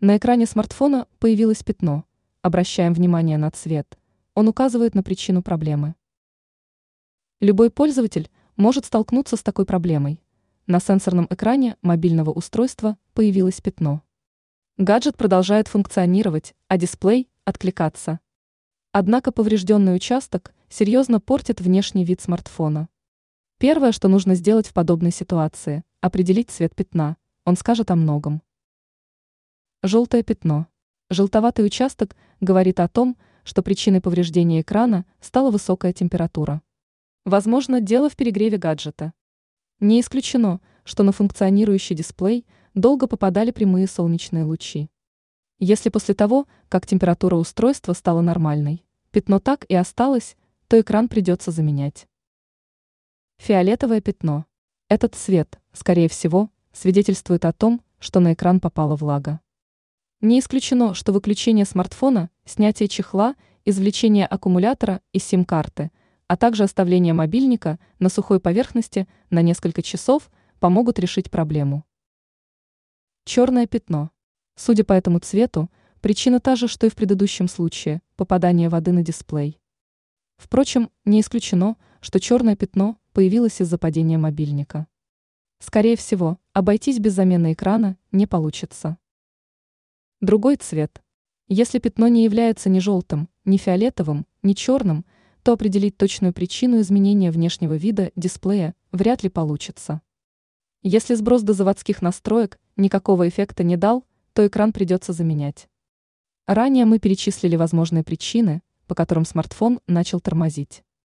На экране смартфона появилось пятно. Обращаем внимание на цвет. Он указывает на причину проблемы. Любой пользователь может столкнуться с такой проблемой. На сенсорном экране мобильного устройства появилось пятно. Гаджет продолжает функционировать, а дисплей – откликаться. Однако поврежденный участок серьезно портит внешний вид смартфона. Первое, что нужно сделать в подобной ситуации – определить цвет пятна. Он скажет о многом. Желтое пятно. Желтоватый участок говорит о том, что причиной повреждения экрана стала высокая температура. Возможно, дело в перегреве гаджета. Не исключено, что на функционирующий дисплей долго попадали прямые солнечные лучи. Если после того, как температура устройства стала нормальной, пятно так и осталось, то экран придется заменять. Фиолетовое пятно. Этот цвет, скорее всего, свидетельствует о том, что на экран попала влага. Не исключено, что выключение смартфона, снятие чехла, извлечение аккумулятора и сим-карты, а также оставление мобильника на сухой поверхности на несколько часов помогут решить проблему. Черное пятно. Судя по этому цвету, причина та же, что и в предыдущем случае – попадание воды на дисплей. Впрочем, не исключено, что черное пятно появилось из-за падения мобильника. Скорее всего, обойтись без замены экрана не получится. Другой цвет. Если пятно не является ни желтым, ни фиолетовым, ни черным, то определить точную причину изменения внешнего вида дисплея вряд ли получится. Если сброс до заводских настроек никакого эффекта не дал, то экран придется заменять. Ранее мы перечислили возможные причины, по которым смартфон начал тормозить.